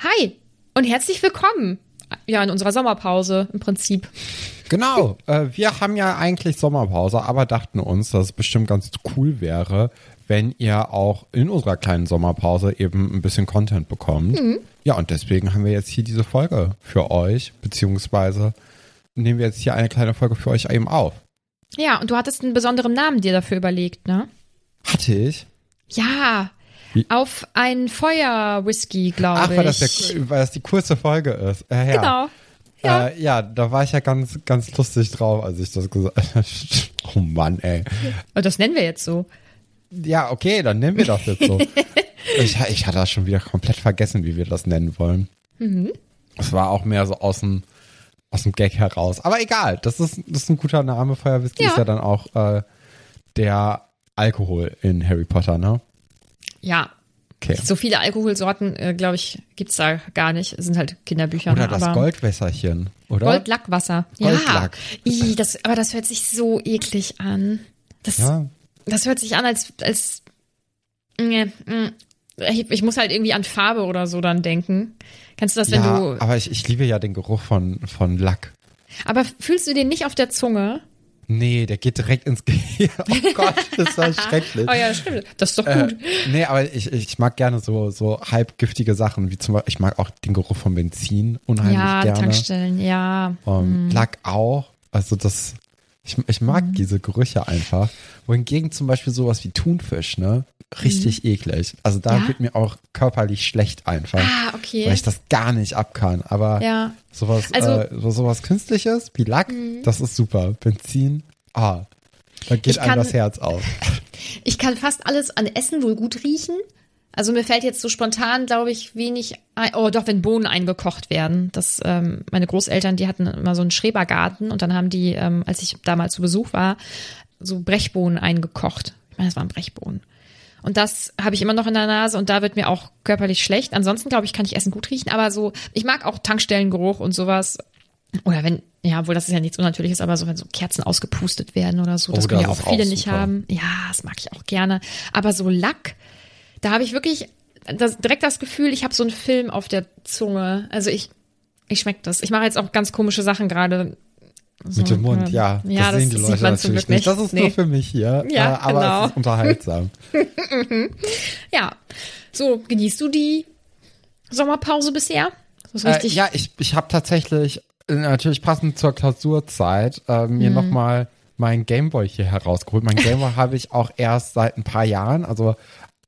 Hi und herzlich willkommen. Ja, in unserer Sommerpause im Prinzip. Genau, äh, wir haben ja eigentlich Sommerpause, aber dachten uns, dass es bestimmt ganz cool wäre, wenn ihr auch in unserer kleinen Sommerpause eben ein bisschen Content bekommt. Ja, und deswegen haben wir jetzt hier diese Folge für euch, beziehungsweise nehmen wir jetzt hier eine kleine Folge für euch eben auf. Ja, und du hattest einen besonderen Namen dir dafür überlegt, ne? Hatte ich? Ja. Wie? Auf ein Feuer-Whisky, glaube Ach, ich. weil das, der, weil das die kurze Folge ist. Äh, ja. Genau. Ja. Äh, ja, da war ich ja ganz, ganz lustig drauf, als ich das gesagt habe. oh Mann, ey. Und das nennen wir jetzt so. Ja, okay, dann nennen wir das jetzt so. ich, ich hatte das schon wieder komplett vergessen, wie wir das nennen wollen. Es war auch mehr so aus dem, aus dem Gag heraus. Aber egal, das ist, das ist ein guter Name. Feuerwhisky Ja. ist ja dann auch äh, der Alkohol in Harry Potter, ne? Ja. Okay. So viele Alkoholsorten, äh, glaube ich, gibt's da gar nicht. Es sind halt Kinderbücher. Oder ne? das Goldwässerchen, oder? Goldlackwasser. Goldlack. Ja. Ih, das, aber das hört sich so eklig an. Das, Ja. das hört sich an, als, als mm. ich, ich muss halt irgendwie an Farbe oder so dann denken. Kennst du das, wenn ja, du. aber ich, ich liebe ja den Geruch von, von Lack. Aber fühlst du den nicht auf der Zunge? Nee, der geht direkt ins Gehirn. Oh Gott, das war schrecklich. Oh ja, stimmt. Das ist doch Äh, gut. nee, aber ich, ich mag gerne so, so halbgiftige Sachen, wie zum Beispiel, ich mag auch den Geruch von Benzin unheimlich ja, gerne. Tankstellen, ja. Ähm, Lack auch. Also das, ich, ich mag Mhm. diese Gerüche einfach. Wohingegen zum Beispiel sowas wie Thunfisch, ne? Richtig eklig. Also da Mhm. Ja? wird mir auch körperlich schlecht einfach. Ah, okay. Weil ich das gar nicht ab kann. Aber Ja. sowas, Also- Mhm. äh, so, sowas Künstliches wie Lack, das ist super. Benzin, ah, da geht Ich einem kann- das Herz auf. Ich kann fast alles an Essen wohl gut riechen. Also mir fällt jetzt so spontan, glaube ich, wenig ein. Oh, doch, wenn Bohnen eingekocht werden. Das, ähm, meine Großeltern, die hatten immer so einen Schrebergarten und dann haben die, ähm, als ich damals zu Besuch war, so Brechbohnen eingekocht. Ich meine, das waren Brechbohnen. Und das habe ich immer noch in der Nase und da wird mir auch körperlich schlecht. Ansonsten, glaube ich, kann ich Essen gut riechen, aber so, ich mag auch Tankstellengeruch und sowas. Oder wenn, ja, obwohl das ist ja nichts Unnatürliches, aber so, wenn so Kerzen ausgepustet werden oder so, das Oh, können ja auch viele auch nicht haben. Ja, das mag ich auch gerne. Aber so Lack, da habe ich wirklich das, direkt das Gefühl, ich habe so einen Film auf der Zunge. Also ich, ich schmecke das. Ich mache jetzt auch ganz komische Sachen gerade. So, Mit dem Mund, ähm, ja. Ja, das, das, sehen die Leute natürlich nicht. Das ist Nee. nur für mich hier. Ja, äh, aber genau. es ist unterhaltsam. Ja. So, genießt du die Sommerpause bisher? Äh, ja, ich, ich habe tatsächlich, äh, natürlich passend zur Klausurzeit, äh, Mhm. mir nochmal meinen Gameboy hier herausgeholt. Mein Gameboy habe ich auch erst seit ein paar Jahren, also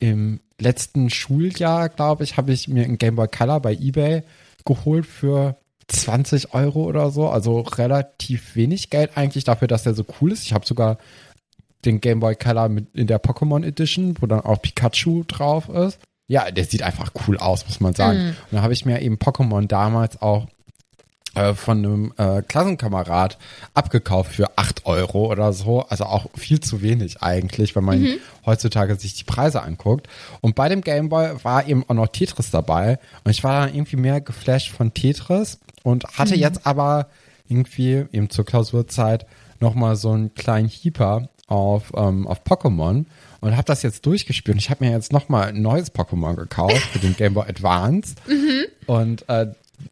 im letzten Schuljahr, glaube ich, habe ich mir einen Gameboy Color bei eBay geholt für 20 Euro oder so. Also relativ wenig Geld eigentlich dafür, dass der so cool ist. Ich habe sogar den Game Boy Color mit in der Pokémon Edition, wo dann auch Pikachu drauf ist. Ja, der sieht einfach cool aus, muss man sagen. Und da habe ich mir eben Pokémon damals auch äh, von einem äh, Klassenkamerad abgekauft für acht Euro oder so. Also auch viel zu wenig eigentlich, wenn man heutzutage sich die Preise anguckt. Und bei dem Gameboy war eben auch noch Tetris dabei. Und ich war dann irgendwie mehr geflasht von Tetris und hatte jetzt aber irgendwie eben zur Klausurzeit nochmal so einen kleinen Heeper auf, ähm, auf Pokémon und habe das jetzt durchgespielt. Und ich habe mir jetzt nochmal ein neues Pokémon gekauft für den Game Boy Advance. Und äh,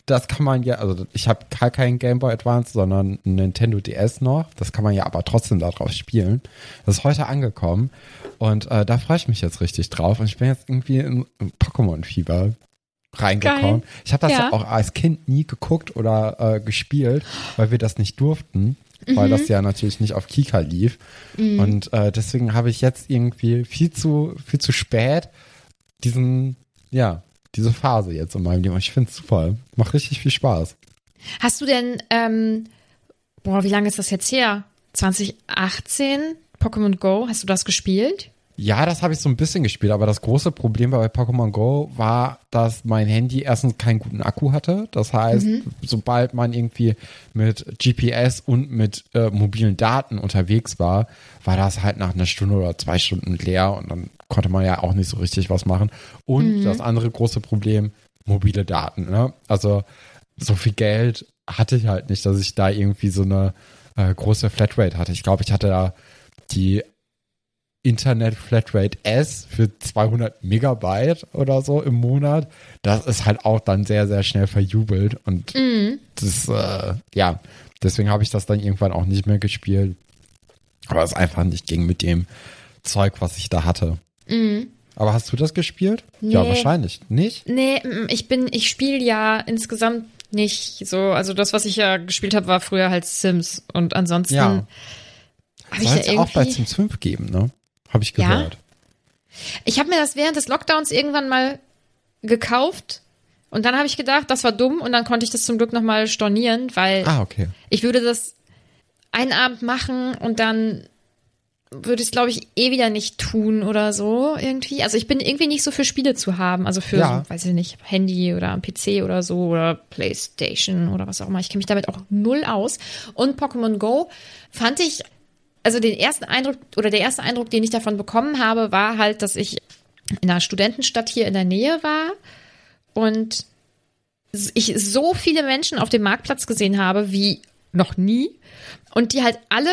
das kann man ja, also ich habe gar keinen Game Boy Advance, sondern ein Nintendo DS noch. Das kann man ja aber trotzdem darauf spielen. Das ist heute angekommen und äh, da freue ich mich jetzt richtig drauf. Und ich bin jetzt irgendwie in, Pokémon-Fieber reingekommen. Geil. Ich habe das ja. Ja. auch als Kind nie geguckt oder äh, gespielt, weil wir das nicht durften, weil das ja natürlich nicht auf Kika lief. Und äh, deswegen habe ich jetzt irgendwie viel zu viel zu spät diesen ja diese Phase jetzt in meinem Leben. Ich finde es super, macht richtig viel Spaß. Hast du denn, ähm, boah, wie lange ist das jetzt her? 2018? Pokémon Go, hast du das gespielt? Ja, das habe ich so ein bisschen gespielt, aber das große Problem bei Pokémon Go war, dass mein Handy erstens keinen guten Akku hatte. Das heißt, sobald man irgendwie mit GPS und mit äh, mobilen Daten unterwegs war, war das halt nach einer Stunde oder zwei Stunden leer und dann konnte man ja auch nicht so richtig was machen. Und das andere große Problem, mobile Daten. Ne? Also so viel Geld hatte ich halt nicht, dass ich da irgendwie so eine äh, große Flatrate hatte. Ich glaube, ich hatte da die Internet Flatrate S für 200 Megabyte oder so im Monat. Das ist halt auch dann sehr, sehr schnell verjubelt und das, äh, ja, deswegen habe ich das dann irgendwann auch nicht mehr gespielt. Aber es einfach nicht ging mit dem Zeug, was ich da hatte. Aber hast du das gespielt? Ja, Nee. wahrscheinlich. Nicht? Nee, mm, ich bin, ich spiele ja insgesamt nicht so. Also das, was ich ja gespielt habe, war früher halt Sims. Und ansonsten Ja. habe ich Soll ja es auch bei. Sims 5 geben, ne? Habe ich Ja? gehört. Ich habe mir das während des Lockdowns irgendwann mal gekauft. Und dann habe ich gedacht, das war dumm. Und dann konnte ich das zum Glück nochmal stornieren, weil Ah, okay. ich würde das einen Abend machen und dann würde ich es, glaube ich, eh wieder nicht tun oder so irgendwie. Also ich bin irgendwie nicht so für Spiele zu haben. Also für, Ja. so, weiß ich nicht, Handy oder am PC oder so oder Playstation oder was auch immer. Ich kenne mich damit auch null aus. Und Pokémon Go fand ich, also den ersten Eindruck oder der erste Eindruck, den ich davon bekommen habe, war halt, dass ich in einer Studentenstadt hier in der Nähe war und ich so viele Menschen auf dem Marktplatz gesehen habe wie noch nie und die halt alle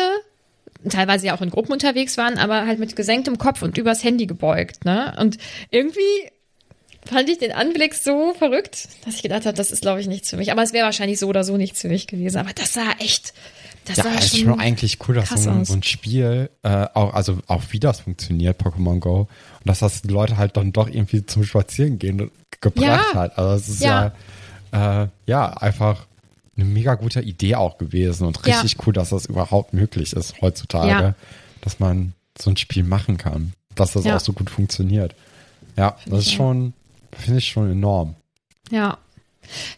teilweise ja auch in Gruppen unterwegs waren, aber halt mit gesenktem Kopf und übers Handy gebeugt, ne? Und irgendwie fand ich den Anblick so verrückt, dass ich gedacht habe, das ist glaube ich nichts für mich, aber es wäre wahrscheinlich so oder so nichts für mich gewesen, aber das sah echt das Ja, sah ist schon, eigentlich cool, dass so ein, so ein Spiel, äh, auch, also auch wie das funktioniert, Pokémon Go, und dass das die Leute halt dann doch irgendwie zum Spazieren gehen gebracht Ja. hat. Also es ist ja, äh, ja, einfach eine mega gute Idee auch gewesen und Ja. richtig cool, dass das überhaupt möglich ist heutzutage, Ja. dass man so ein Spiel machen kann, dass das Ja. auch so gut funktioniert. Ja, das ist schon, finde ich schon enorm. ja.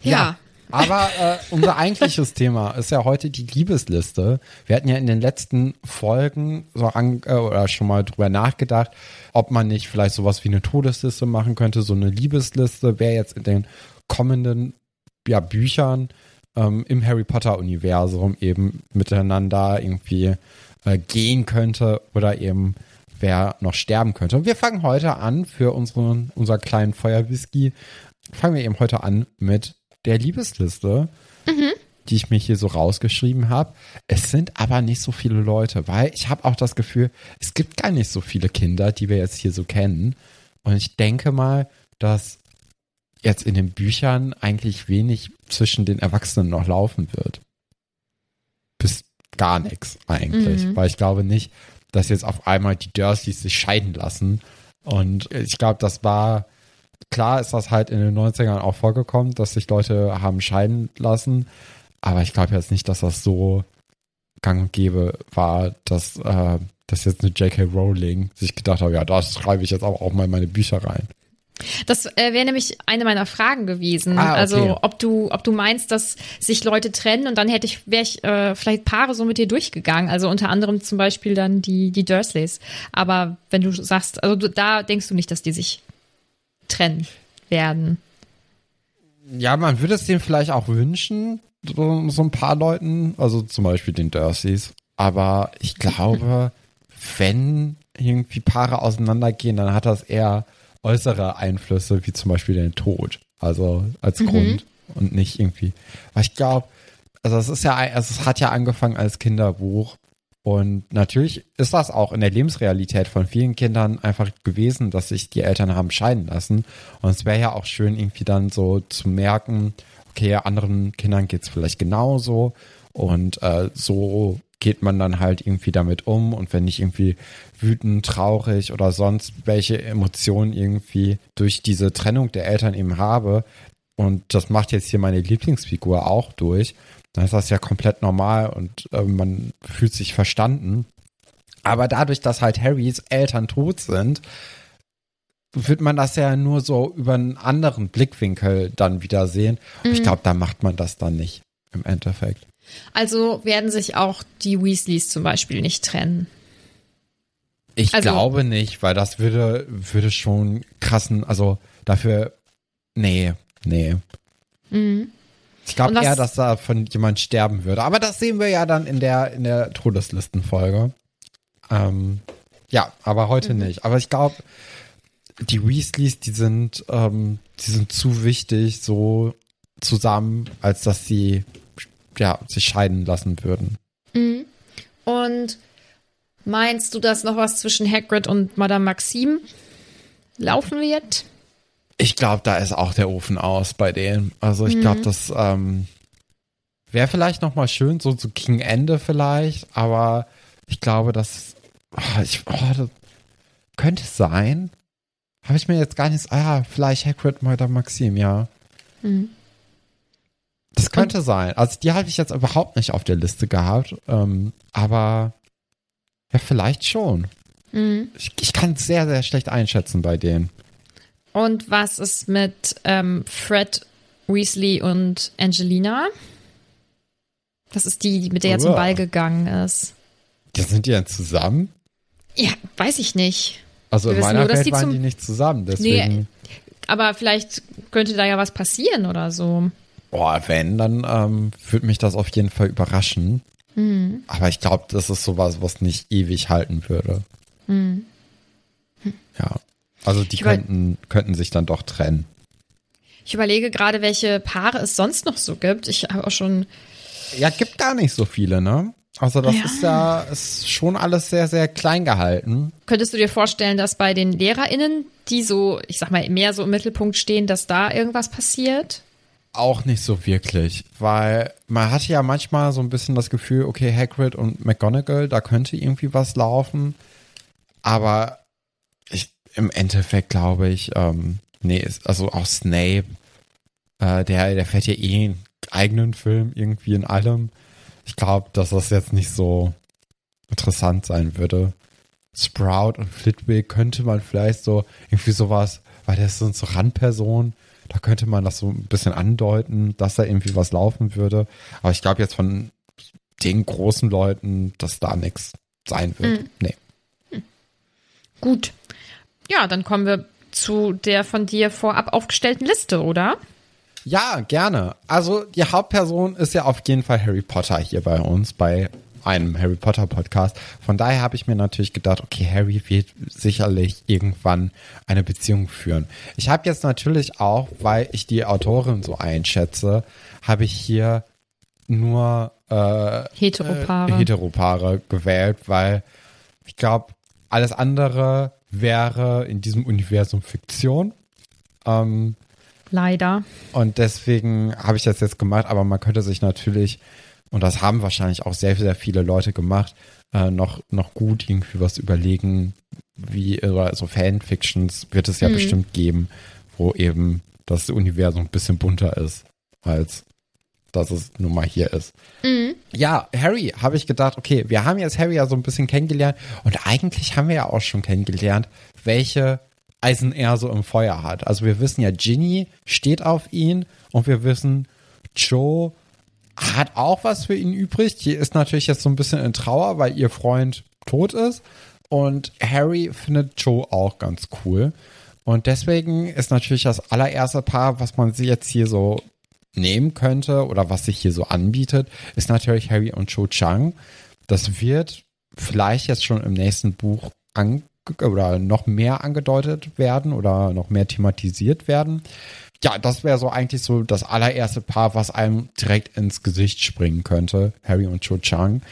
Ja. Aber äh, unser eigentliches Thema ist ja heute die Liebesliste. Wir hatten ja in den letzten Folgen so an, äh, oder schon mal drüber nachgedacht, ob man nicht vielleicht sowas wie eine Todesliste machen könnte. So eine Liebesliste, wer jetzt in den kommenden ja, Büchern ähm, im Harry Potter-Universum eben miteinander irgendwie äh, gehen könnte oder eben wer noch sterben könnte. Und wir fangen heute an für unseren, unser kleinen Feuerwhisky. Fangen wir eben heute an mit der Liebesliste, die ich mir hier so rausgeschrieben habe. Es sind aber nicht so viele Leute, weil ich habe auch das Gefühl, es gibt gar nicht so viele Kinder, die wir jetzt hier so kennen. Und ich denke mal, dass jetzt in den Büchern eigentlich wenig zwischen den Erwachsenen noch laufen wird. Bis gar nichts eigentlich, Mhm. weil ich glaube nicht, dass jetzt auf einmal die Dursleys sich scheiden lassen. Und ich glaube, das war, klar ist das halt in den 90ern auch vorgekommen, dass sich Leute haben scheiden lassen. Aber ich glaube jetzt nicht, dass das so gang und gäbe war, dass, äh, dass jetzt eine J.K. Rowling sich gedacht hat, ja, das schreibe ich jetzt aber auch mal in meine Bücher rein. Das äh, wäre nämlich eine meiner Fragen gewesen. Ah, okay. Also ob du, ob du meinst, dass sich Leute trennen und dann hätte ich, wäre ich äh, vielleicht Paare so mit dir durchgegangen. Also unter anderem zum Beispiel dann die, die Dursleys. Aber wenn du sagst, also da denkst du nicht, dass die sich trennen werden. Ja, man würde es denen vielleicht auch wünschen, so, so ein paar Leuten, also zum Beispiel den Dursleys. Aber ich glaube, wenn irgendwie Paare auseinandergehen, dann hat das eher äußere Einflüsse, wie zum Beispiel den Tod. Also als Grund und nicht irgendwie. Weil ich glaube, also es ist ja, also es hat ja angefangen als Kinderbuch. Und natürlich ist das auch in der Lebensrealität von vielen Kindern einfach gewesen, dass sich die Eltern haben scheiden lassen. Und es wäre ja auch schön, irgendwie dann so zu merken, okay, anderen Kindern geht's vielleicht genauso. Und äh, so geht man dann halt irgendwie damit um. Und wenn ich irgendwie wütend, traurig oder sonst welche Emotionen irgendwie durch diese Trennung der Eltern eben habe, und das macht jetzt hier meine Lieblingsfigur auch durch, dann ist das ja komplett normal und äh, man fühlt sich verstanden. Aber dadurch, dass halt Harrys Eltern tot sind, wird man das ja nur so über einen anderen Blickwinkel dann wieder sehen. Mhm. Ich glaube, da macht man das dann nicht im Endeffekt. Also werden sich auch die Weasleys zum Beispiel nicht trennen. Ich also, glaube nicht, weil das würde, würde schon krassen, also dafür, nee, nee. Mhm. Ich glaube eher, dass da von jemand sterben würde. Aber das sehen wir ja dann in der, in der Todeslistenfolge. Ähm, ja, aber heute mhm. nicht. Aber ich glaube, die Weasleys, die sind, ähm, die sind zu wichtig so zusammen, als dass sie ja, sich scheiden lassen würden. Mhm. Und meinst du, dass noch was zwischen Hagrid und Madame Maxime laufen wird? Ich glaube, da ist auch der Ofen aus bei denen. Also ich glaube, mhm. das ähm, wäre vielleicht noch mal schön, so zu King Ende vielleicht, aber ich glaube, das, oh, ich, oh, das könnte sein. Habe ich mir jetzt gar nicht, ah, vielleicht Hagrid mal der Maxim, ja. Mhm. Das könnte Und, sein. Also die habe ich jetzt überhaupt nicht auf der Liste gehabt, ähm, aber ja, vielleicht schon. Mhm. Ich, ich kann es sehr, sehr schlecht einschätzen bei denen. Und was ist mit ähm, Fred Weasley und Angelina? Das ist die, mit der er zum Ball gegangen ist. Die sind die dann zusammen? Ja, weiß ich nicht. Also Wir in meiner nur, Welt waren die nicht zusammen, deswegen. Nee, aber vielleicht könnte da ja was passieren oder so. Boah, wenn, dann ähm, würde mich das auf jeden Fall überraschen. Mhm. Aber ich glaube, das ist sowas, was nicht ewig halten würde. Mhm. Ja. Also die könnten, könnten sich dann doch trennen. Ich überlege gerade, welche Paare es sonst noch so gibt. Ich habe auch schon. Ja, gibt gar nicht so viele, ne? Also das ja. ist ja ist schon alles sehr, sehr klein gehalten. Könntest du dir vorstellen, dass bei den LehrerInnen, die so, ich sag mal, mehr so im Mittelpunkt stehen, dass da irgendwas passiert? Auch nicht so wirklich, weil man hatte ja manchmal so ein bisschen das Gefühl, okay, Hagrid und McGonagall, da könnte irgendwie was laufen. Aber im Endeffekt glaube ich, ähm, nee, also auch Snape, äh, der, der fährt ja eh einen eigenen Film irgendwie in allem. Ich glaube, dass das jetzt nicht so interessant sein würde. Sprout und Flitwick könnte man vielleicht so irgendwie sowas, weil das sind so Randpersonen, da könnte man das so ein bisschen andeuten, dass da irgendwie was laufen würde. Aber ich glaube jetzt von den großen Leuten, dass da nichts sein wird. Mhm. Nee. Gut. Ja, dann kommen wir zu der von dir vorab aufgestellten Liste, oder? Ja, gerne. Also die Hauptperson ist ja auf jeden Fall Harry Potter hier bei uns, bei einem Harry Potter Podcast. Von daher habe ich mir natürlich gedacht, okay, Harry wird sicherlich irgendwann eine Beziehung führen. Ich habe jetzt natürlich auch, weil ich die Autorin so einschätze, habe ich hier nur äh, Heteropaare. Äh, Heteropaare gewählt, weil ich glaube, alles andere wäre in diesem Universum Fiktion. Ähm, Leider. Und deswegen habe ich das jetzt gemacht, aber man könnte sich natürlich, und das haben wahrscheinlich auch sehr, sehr viele Leute gemacht, äh, noch, noch gut irgendwie was überlegen, wie, oder so Fanfictions wird es ja mhm. bestimmt geben, wo eben das Universum ein bisschen bunter ist, als dass es nun mal hier ist. Mhm. Ja, Harry, habe ich gedacht, okay, wir haben jetzt Harry ja so ein bisschen kennengelernt und eigentlich haben wir ja auch schon kennengelernt, welche Eisen er so im Feuer hat. Also wir wissen ja, Ginny steht auf ihn und wir wissen, Joe hat auch was für ihn übrig. Die ist natürlich jetzt so ein bisschen in Trauer, weil ihr Freund tot ist. Und Harry findet Joe auch ganz cool. Und deswegen ist natürlich das allererste Paar, was man jetzt hier so nehmen könnte oder was sich hier so anbietet, ist natürlich Harry und Cho Chang. Das wird vielleicht jetzt schon im nächsten Buch an oder noch mehr angedeutet werden oder noch mehr thematisiert werden. Ja, das wäre so eigentlich so das allererste Paar, was einem direkt ins Gesicht springen könnte. Harry und Cho Chang.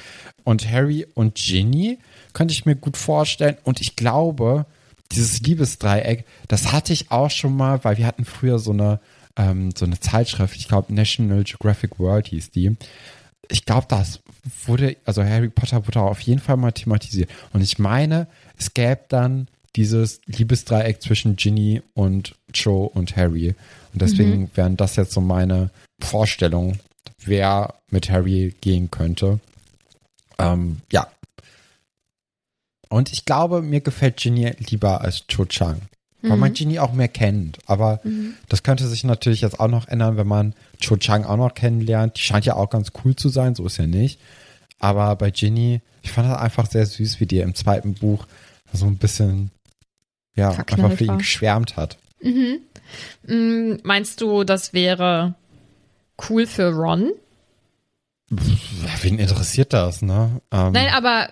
Und Harry und Ginny könnte ich mir gut vorstellen. Und ich glaube, dieses Liebesdreieck, das hatte ich auch schon mal, weil wir hatten früher so eine, ähm, so eine Zeitschrift, ich glaube National Geographic World hieß die. Ich glaube, das wurde, also Harry Potter wurde auf jeden Fall mal thematisiert. Und ich meine, es gäbe dann dieses Liebesdreieck zwischen Ginny und Joe und Harry. Und deswegen mhm. wären das jetzt so meine Vorstellungen, wer mit Harry gehen könnte. Ähm, ja. Und ich glaube, mir gefällt Ginny lieber als Cho Chang. Mhm. Weil man Ginny auch mehr kennt. Aber mhm. das könnte sich natürlich jetzt auch noch ändern, wenn man Cho Chang auch noch kennenlernt. Die scheint ja auch ganz cool zu sein, so ist ja nicht. Aber bei Ginny, ich fand das einfach sehr süß, wie die im zweiten Buch so ein bisschen, ja, Verknallt einfach für ihn geschwärmt hat. Mhm. Mhm. Meinst du, das wäre cool für Ron? Wen interessiert das, ne? Ähm, Nein, aber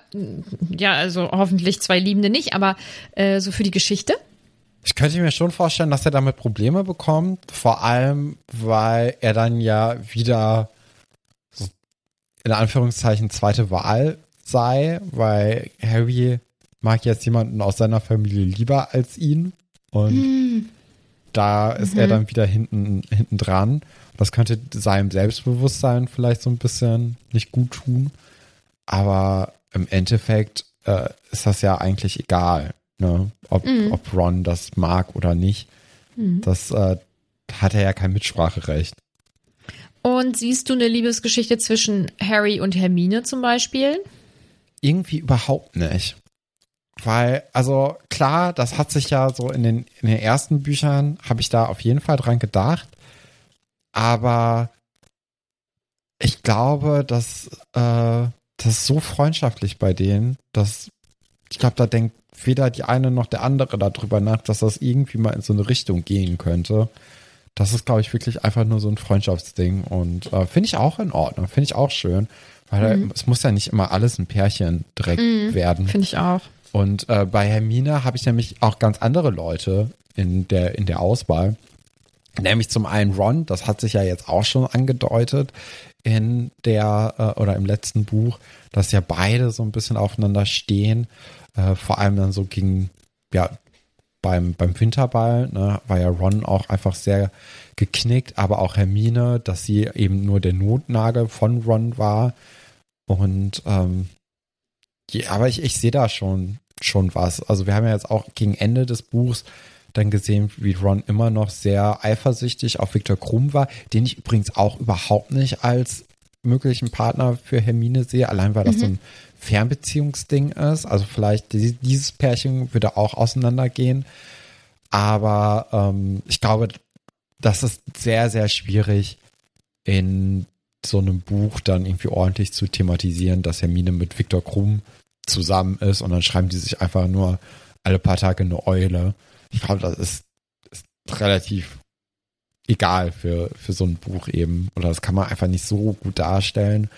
ja, also hoffentlich zwei Liebende nicht, aber äh, so für die Geschichte? Ich könnte mir schon vorstellen, dass er damit Probleme bekommt, vor allem, weil er dann ja wieder so in Anführungszeichen zweite Wahl sei, weil Harry mag jetzt jemanden aus seiner Familie lieber als ihn und hm. da ist mhm. er dann wieder hinten, hinten dran. Das könnte seinem Selbstbewusstsein vielleicht so ein bisschen nicht gut tun, aber im Endeffekt äh, ist das ja eigentlich egal, ne? ob, mhm. ob Ron das mag oder nicht. Mhm. Das äh, hat er ja kein Mitspracherecht. Und siehst du eine Liebesgeschichte zwischen Harry und Hermine zum Beispiel? Irgendwie überhaupt nicht. Weil, also klar, das hat sich ja so in den, in den ersten Büchern, habe ich da auf jeden Fall dran gedacht. Aber ich glaube, dass äh, das ist so freundschaftlich bei denen, dass ich glaube, da denkt weder die eine noch der andere darüber nach, dass das irgendwie mal in so eine Richtung gehen könnte. Das ist, glaube ich, wirklich einfach nur so ein Freundschaftsding und äh, finde ich auch in Ordnung, finde ich auch schön, weil mhm. es muss ja nicht immer alles ein Pärchen direkt mhm, werden. Finde ich auch. Und äh, bei Hermine habe ich nämlich auch ganz andere Leute in der, in der Auswahl. Nämlich zum einen Ron, das hat sich ja jetzt auch schon angedeutet in der äh, oder im letzten Buch, dass ja beide so ein bisschen aufeinander stehen. Äh, vor allem dann so gegen, ja, beim, beim Winterball, ne, war ja Ron auch einfach sehr geknickt, aber auch Hermine, dass sie eben nur der Notnagel von Ron war. Und ähm, ja, aber ich, ich sehe da schon schon was. Also wir haben ja jetzt auch gegen Ende des Buchs dann gesehen, wie Ron immer noch sehr eifersüchtig auf Viktor Krumm war, den ich übrigens auch überhaupt nicht als möglichen Partner für Hermine sehe, allein weil das mhm. so ein Fernbeziehungsding ist. Also vielleicht dieses Pärchen würde auch auseinandergehen. Aber ähm, ich glaube, das ist sehr, sehr schwierig in so einem Buch dann irgendwie ordentlich zu thematisieren, dass Hermine mit Viktor Krumm zusammen ist und dann schreiben die sich einfach nur alle paar Tage eine Eule. Ich glaube, das ist, ist relativ egal für, für so ein Buch eben. Oder das kann man einfach nicht so gut darstellen.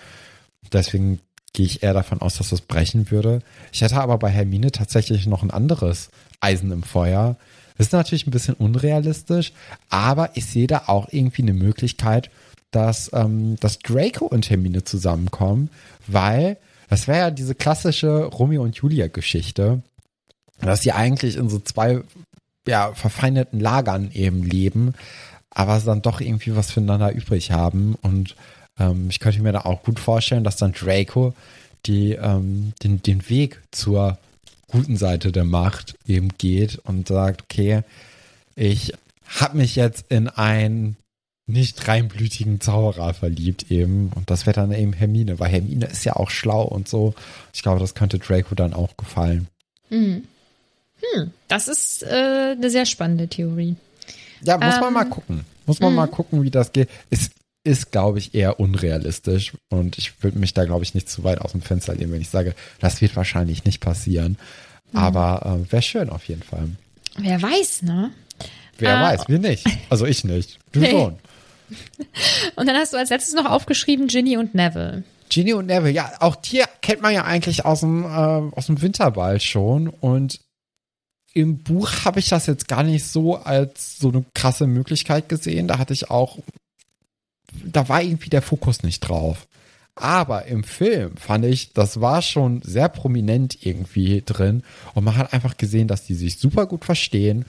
Deswegen gehe ich eher davon aus, dass das brechen würde. Ich hätte aber bei Hermine tatsächlich noch ein anderes Eisen im Feuer. Das ist natürlich ein bisschen unrealistisch, aber ich sehe da auch irgendwie eine Möglichkeit, dass, ähm, dass Draco und Hermine zusammenkommen, weil das wäre ja diese klassische Romeo und Julia Geschichte, dass sie eigentlich in so zwei ja, verfeindeten Lagern eben leben, aber dann doch irgendwie was füreinander übrig haben. Und ähm, ich könnte mir da auch gut vorstellen, dass dann Draco die, ähm, den, den Weg zur guten Seite der Macht eben geht und sagt, okay, ich habe mich jetzt in ein nicht reinblütigen Zauberer verliebt eben. Und das wäre dann eben Hermine, weil Hermine ist ja auch schlau und so. Ich glaube, das könnte Draco dann auch gefallen. Hm. Hm, das ist äh, eine sehr spannende Theorie. Ja, muss ähm, man mal gucken. Muss man mal gucken, wie das geht. Es ist, glaube ich, eher unrealistisch. Und ich würde mich da, glaube ich, nicht zu weit aus dem Fenster lehnen, wenn ich sage, das wird wahrscheinlich nicht passieren. Mhm. Aber äh, wäre schön auf jeden Fall. Wer weiß, ne? Wer äh, weiß, wir nicht. Also ich nicht. Du schon. Und dann hast du als letztes noch aufgeschrieben Ginny und Neville. Ginny und Neville, ja, auch die kennt man ja eigentlich aus dem, äh, aus dem Winterball schon. Und im Buch habe ich das jetzt gar nicht so als so eine krasse Möglichkeit gesehen. Da hatte ich auch, da war irgendwie der Fokus nicht drauf. Aber im Film fand ich, das war schon sehr prominent irgendwie drin. Und man hat einfach gesehen, dass die sich super gut verstehen.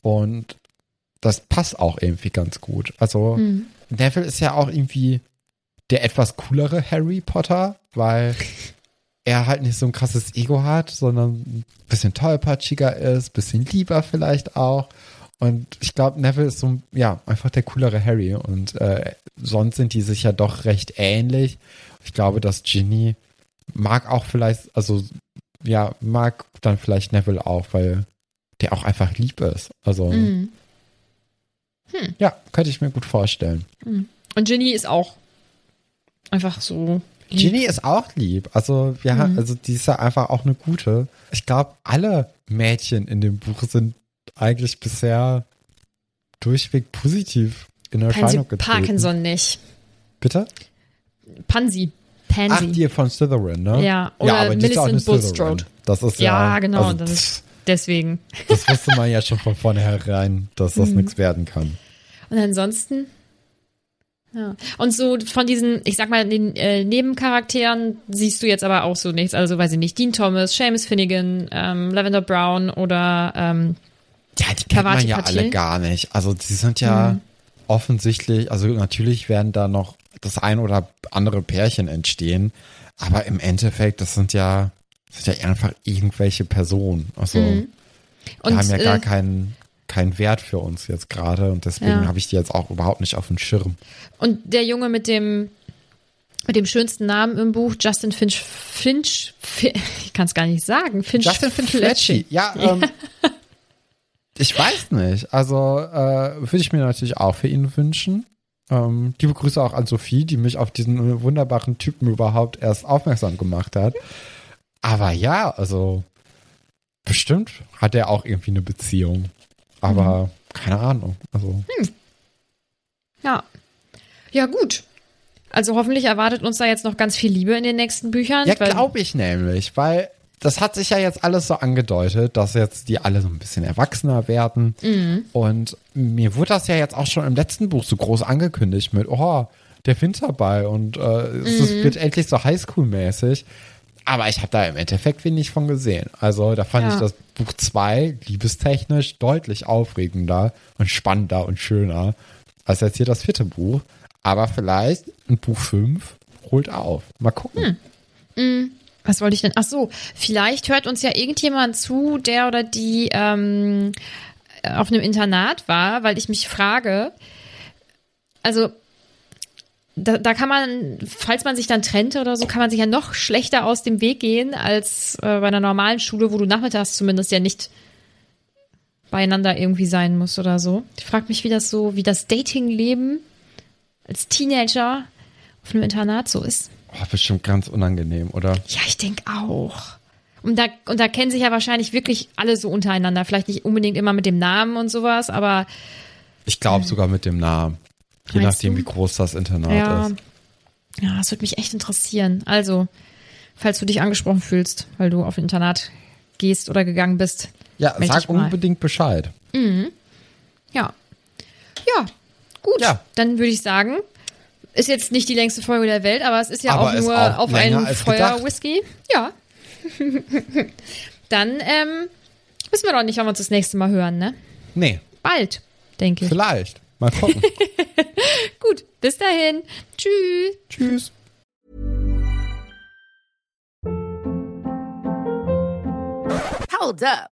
Und das passt auch irgendwie ganz gut. Also Hm. Neville ist ja auch irgendwie der etwas coolere Harry Potter, weil er halt nicht so ein krasses Ego hat, sondern ein bisschen tollpatschiger ist, bisschen lieber vielleicht auch. Und ich glaube, Neville ist so, ja, einfach der coolere Harry. Und äh, sonst sind die sich ja doch recht ähnlich. Ich glaube, dass Ginny mag auch vielleicht, also ja, mag dann vielleicht Neville auch, weil der auch einfach lieb ist. Also Mhm. ja, könnte ich mir gut vorstellen. Und Ginny ist auch einfach so. lieb. Ginny ist auch lieb. Also, ja, Mhm. also die ist ja einfach auch eine gute. Ich glaube, alle Mädchen in dem Buch sind eigentlich bisher durchweg positiv in Pansy Erscheinung getreten. Parkinson nicht. Bitte? Pansy. Ach, Pansy. die von Slytherin, ne? Ja, oder auch eine Millicent. Bulstrode. Das ist ja, ja, genau. Also, das ist deswegen. das wusste man ja schon von vornherein, dass Mhm. das nichts werden kann. Und ansonsten. Ja. Und so von diesen, ich sag mal, den äh, Nebencharakteren siehst du jetzt aber auch so nichts. Also weiß ich nicht, Dean Thomas, Seamus Finnegan, ähm, Lavender Brown oder ähm, Ja, die kennt man Pavati ja Patil? alle gar nicht. Also die sind ja Mhm. offensichtlich, also natürlich werden da noch das ein oder andere Pärchen entstehen, aber im Endeffekt, das sind ja, das sind ja einfach irgendwelche Personen. Also Mhm. die und haben ja gar äh, keinen keinen Wert für uns jetzt gerade und deswegen Ja. habe ich die jetzt auch überhaupt nicht auf dem Schirm. und der Junge mit dem mit dem schönsten Namen im Buch, Justin Finch Finch, Fi- ich kann es gar nicht sagen, Finch Justin Finch-Fletchy. Ja, ähm, ich weiß nicht. Also äh, würde ich mir natürlich auch für ihn wünschen. Ähm, liebe Grüße auch an Sophie, die mich auf diesen wunderbaren Typen überhaupt erst aufmerksam gemacht hat. Aber ja, also bestimmt hat er auch irgendwie eine Beziehung. Aber keine Ahnung. Also Ja. Ja, gut. Also hoffentlich erwartet uns da jetzt noch ganz viel Liebe in den nächsten Büchern. Ja, glaube ich nämlich, weil das hat sich ja jetzt alles so angedeutet, dass jetzt die alle so ein bisschen erwachsener werden. Mhm. Und mir wurde das ja jetzt auch schon im letzten Buch so groß angekündigt mit, oh, der Winterball und äh, es Mhm. ist- wird endlich so Highschool-mäßig. Aber ich habe da im Endeffekt wenig von gesehen. Also da fand Ja. ich das Buch 2 liebestechnisch deutlich aufregender und spannender und schöner als jetzt hier das vierte Buch. Aber vielleicht ein Buch 5 holt auf. Mal gucken. Hm. Was wollte ich denn? Ach so, vielleicht hört uns ja irgendjemand zu, der oder die ähm, auf einem Internat war, weil ich mich frage, also da, da kann man, falls man sich dann trennte oder so, kann man sich ja noch schlechter aus dem Weg gehen als äh, bei einer normalen Schule, wo du nachmittags zumindest ja nicht beieinander irgendwie sein musst oder so. Ich frage mich, wie das so, wie das Datingleben als Teenager auf einem Internat so ist. Oh, bestimmt ganz unangenehm, oder? Ja, ich denke auch. Und da, und da kennen sich ja wahrscheinlich wirklich alle so untereinander. Vielleicht nicht unbedingt immer mit dem Namen und sowas, aber Ich glaube sogar mit dem Namen. Je nachdem, du? wie groß das Internat ja. ist. Ja, das würde mich echt interessieren. Also, falls du dich angesprochen fühlst, weil du auf ein Internat gehst oder gegangen bist. Ja, sag unbedingt Bescheid. Ja. Ja, gut. Ja. Dann würde ich sagen, ist jetzt nicht die längste Folge der Welt, aber es ist ja Aber auch ist nur auch auf einen. Feuer-Whisky. Ja. Dann ähm, wissen wir doch nicht, wann wir uns das nächste Mal hören, ne? Nee, Bald, denke ich. vielleicht. Mal gucken. Gut, bis dahin. Tschüss. Tschüss. Hold up.